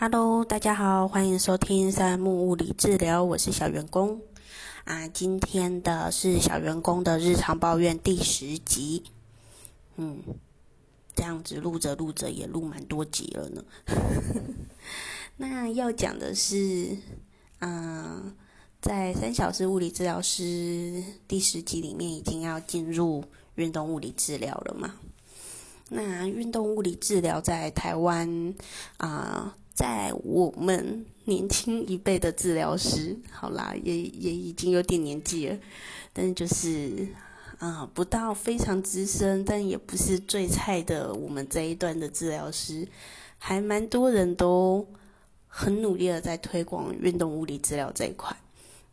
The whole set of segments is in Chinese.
Hello，大家好，欢迎收听三木物理治疗，我是小员工啊。今天的是小员工的日常抱怨第十集，嗯，这样子录着录着也录蛮多集了呢。那要讲的是，嗯，在三小时物理治疗师第十集里面，已经要进入运动物理治疗了嘛？那运动物理治疗在台湾啊。在我们年轻一辈的治疗师，好啦，也也已经有点年纪了，但是就是，啊，不到非常资深，但也不是最菜的。我们这一段的治疗师，还蛮多人都很努力的在推广运动物理治疗这一块。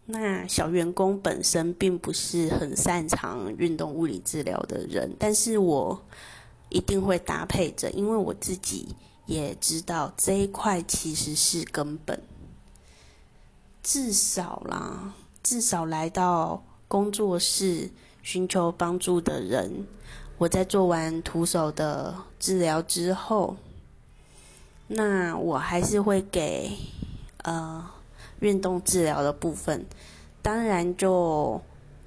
那小员工本身并不是很擅长运动物理治疗的人，但是我一定会搭配着，因为我自己。也知道这一块其实是根本，至少啦，至少来到工作室寻求帮助的人，我在做完徒手的治疗之后，那我还是会给呃运动治疗的部分，当然就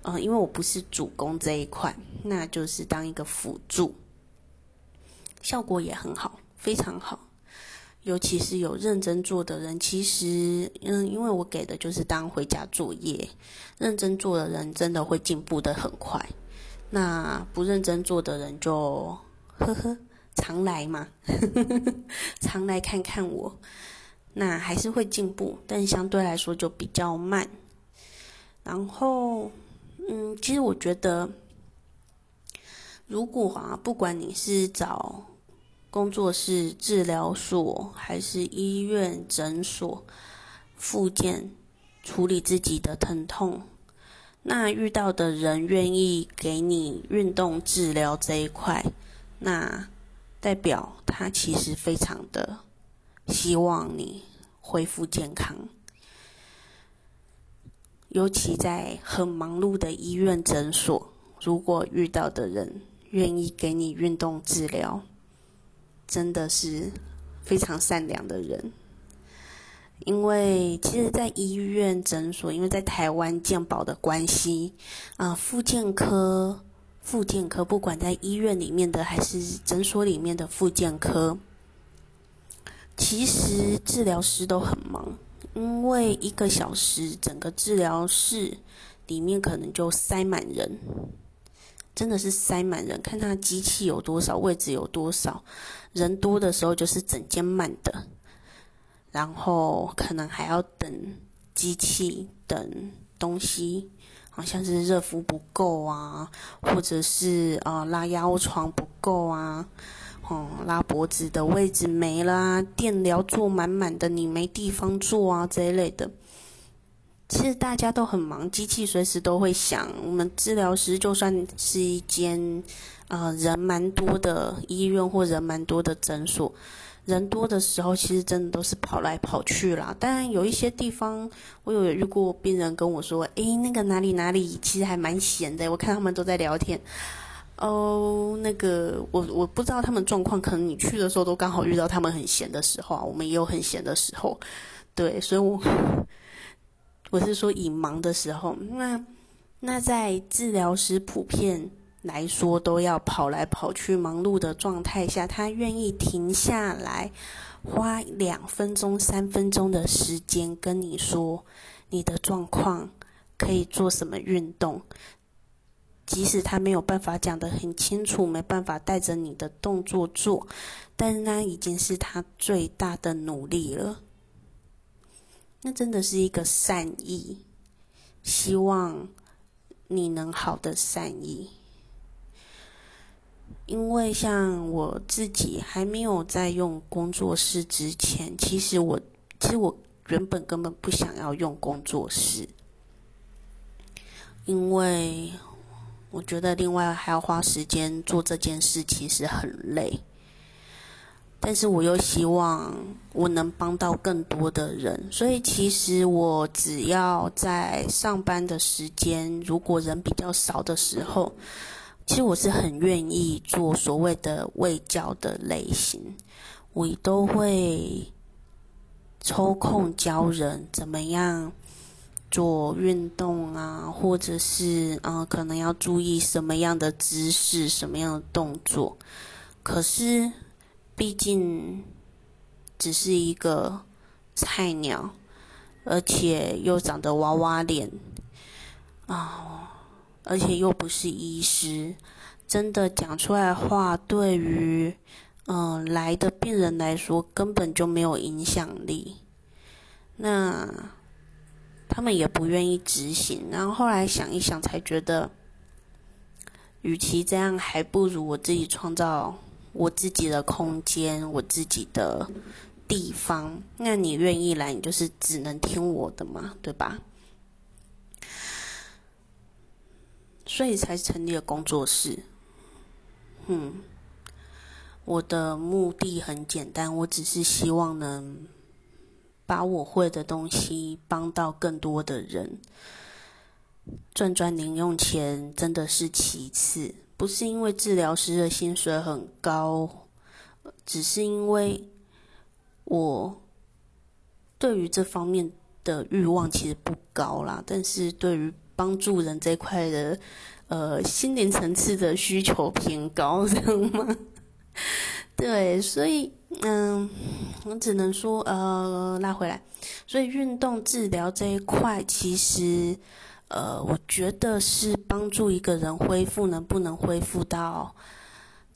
呃因为我不是主攻这一块，那就是当一个辅助，效果也很好。非常好，尤其是有认真做的人，其实，嗯，因为我给的就是当回家作业，认真做的人真的会进步的很快。那不认真做的人就呵呵，常来嘛，常来看看我，那还是会进步，但相对来说就比较慢。然后，嗯，其实我觉得，如果啊，不管你是找。工作室、治疗所还是医院、诊所、复健处理自己的疼痛，那遇到的人愿意给你运动治疗这一块，那代表他其实非常的希望你恢复健康。尤其在很忙碌的医院、诊所，如果遇到的人愿意给你运动治疗。真的是非常善良的人，因为其实，在医院、诊所，因为在台湾健保的关系，啊，复健科、复健科，不管在医院里面的还是诊所里面的复健科，其实治疗师都很忙，因为一个小时，整个治疗室里面可能就塞满人。真的是塞满人，看他机器有多少，位置有多少，人多的时候就是整间满的，然后可能还要等机器等东西，好像是热敷不够啊，或者是呃拉腰床不够啊，哦拉脖子的位置没了，电疗做满满的，你没地方坐啊这一类的。其实大家都很忙，机器随时都会响。我们治疗师就算是一间，呃，人蛮多的医院或人蛮多的诊所，人多的时候，其实真的都是跑来跑去啦。当然有一些地方，我有遇过病人跟我说：“诶，那个哪里哪里，其实还蛮闲的。”我看他们都在聊天。哦，那个我我不知道他们状况，可能你去的时候都刚好遇到他们很闲的时候啊。我们也有很闲的时候，对，所以我。我是说，以忙的时候，那那在治疗师普遍来说都要跑来跑去、忙碌的状态下，他愿意停下来，花两分钟、三分钟的时间跟你说你的状况可以做什么运动，即使他没有办法讲得很清楚，没办法带着你的动作做，但那已经是他最大的努力了。那真的是一个善意，希望你能好的善意。因为像我自己还没有在用工作室之前，其实我其实我原本根本不想要用工作室，因为我觉得另外还要花时间做这件事，其实很累。但是我又希望我能帮到更多的人，所以其实我只要在上班的时间，如果人比较少的时候，其实我是很愿意做所谓的卫教的类型，我都会抽空教人怎么样做运动啊，或者是嗯，可能要注意什么样的姿势、什么样的动作。可是，毕竟只是一个菜鸟，而且又长得娃娃脸啊，而且又不是医师，真的讲出来话，对于。嗯，来的病人来说根本就没有影响力，那他们也不愿意执行。然后后来想一想，才觉得，与其这样，还不如我自己创造我自己的空间，我自己的地方。那你愿意来，你就是只能听我的嘛，对吧？所以才成立了工作室。嗯。我的目的很简单，我只是希望能把我会的东西帮到更多的人。赚赚零用钱真的是其次，不是因为治疗师的薪水很高，只是因为我对于这方面的欲望其实不高啦。但是对于帮助人这块的，呃，心灵层次的需求偏高，这样吗？对，所以嗯，我只能说呃，拉回来。所以运动治疗这一块，其实呃，我觉得是帮助一个人恢复能不能恢复到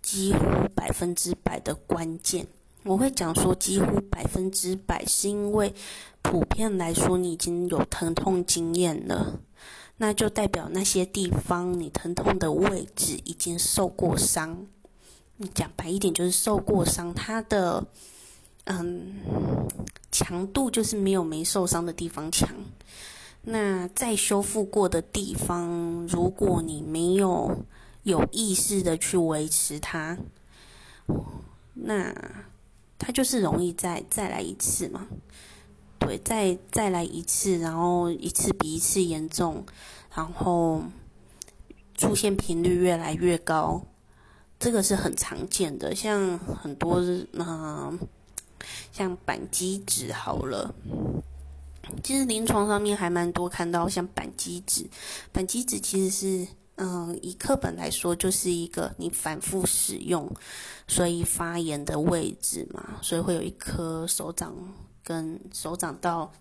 几乎百分之百的关键。我会讲说几乎百分之百，是因为普遍来说你已经有疼痛经验了，那就代表那些地方你疼痛的位置已经受过伤。你讲白一点，就是受过伤，它的嗯强度就是没有没受伤的地方强。那在修复过的地方，如果你没有有意识的去维持它，那它就是容易再再来一次嘛。对，再再来一次，然后一次比一次严重，然后出现频率越来越高。这个是很常见的，像很多嗯，像板机指好了，其实临床上面还蛮多看到像板机指，板机指其实是嗯，以课本来说就是一个你反复使用，所以发炎的位置嘛，所以会有一颗手掌跟手掌到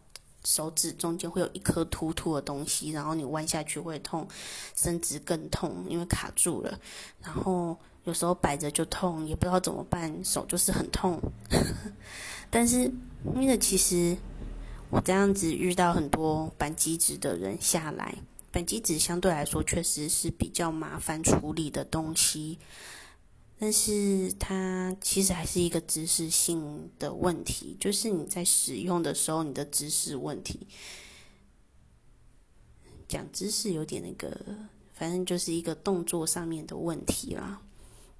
手指中间会有一颗突突的东西，然后你弯下去会痛，伸直更痛，因为卡住了，然后。有时候摆着就痛，也不知道怎么办，手就是很痛。但是因为其实我这样子遇到很多板机子的人下来，板机子相对来说确实是比较麻烦处理的东西，但是它其实还是一个知识性的问题，就是你在使用的时候你的知识问题。讲知识有点那个，反正就是一个动作上面的问题啦。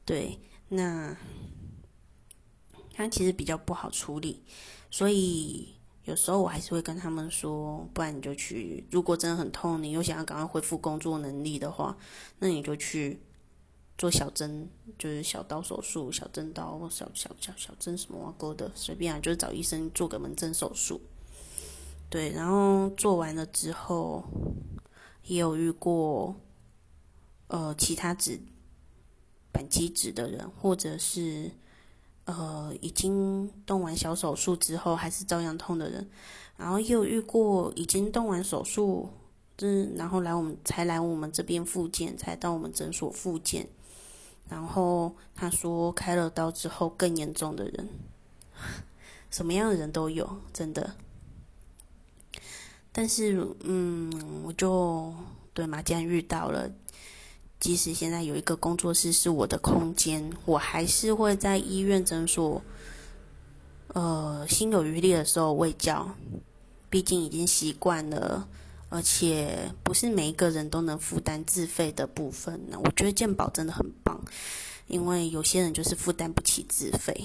对，那它其实比较不好处理，所以有时候我还是会跟他们说，不然你就去，如果真的很痛，你又想要赶快恢复工作能力的话，那你就去做小针，就是小刀手术、小针刀、小小小小针什么勾的，随便啊，就是找医生做个门诊手术。对，然后做完了之后，也有遇过，呃，其他指。板机指的人，或者是呃已经动完小手术之后还是照样痛的人，然后又遇过已经动完手术，嗯，然后来我们才来我们这边复健，才到我们诊所复健，然后他说开了刀之后更严重的人，什么样的人都有，真的。但是嗯，我就对嘛，既然遇到了。即使现在有一个工作室是我的空间，我还是会在医院诊所，呃，心有余力的时候喂教。毕竟已经习惯了，而且不是每一个人都能负担自费的部分呢。我觉得健保真的很棒，因为有些人就是负担不起自费，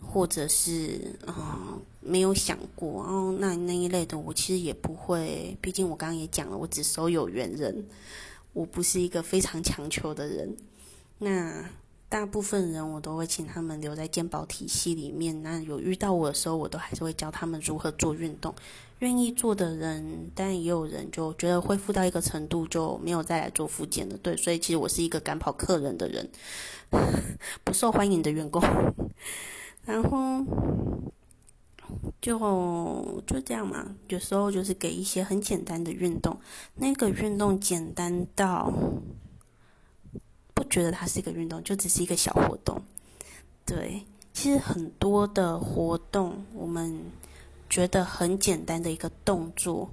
或者是嗯没有想过哦，那那一类的我其实也不会。毕竟我刚刚也讲了，我只收有缘人。我不是一个非常强求的人，那大部分人我都会请他们留在健保体系里面。那有遇到我的时候，我都还是会教他们如何做运动。愿意做的人，但也有人就觉得恢复到一个程度就没有再来做复健了。对，所以其实我是一个赶跑客人的人，不受欢迎的员工。然后就就这样嘛，有时候就是给一些很简单的运动，那个运动简单到不觉得它是一个运动，就只是一个小活动。对，其实很多的活动我们。觉得很简单的一个动作，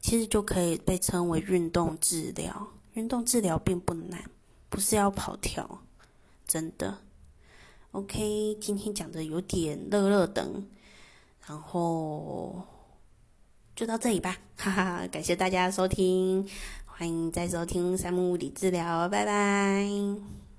其实就可以被称为运动治疗。运动治疗并不难，不是要跑跳，真的。OK，今天讲的有点热热等，然后就到这里吧，哈哈！感谢大家收听，欢迎再收听三木物理治疗，拜拜。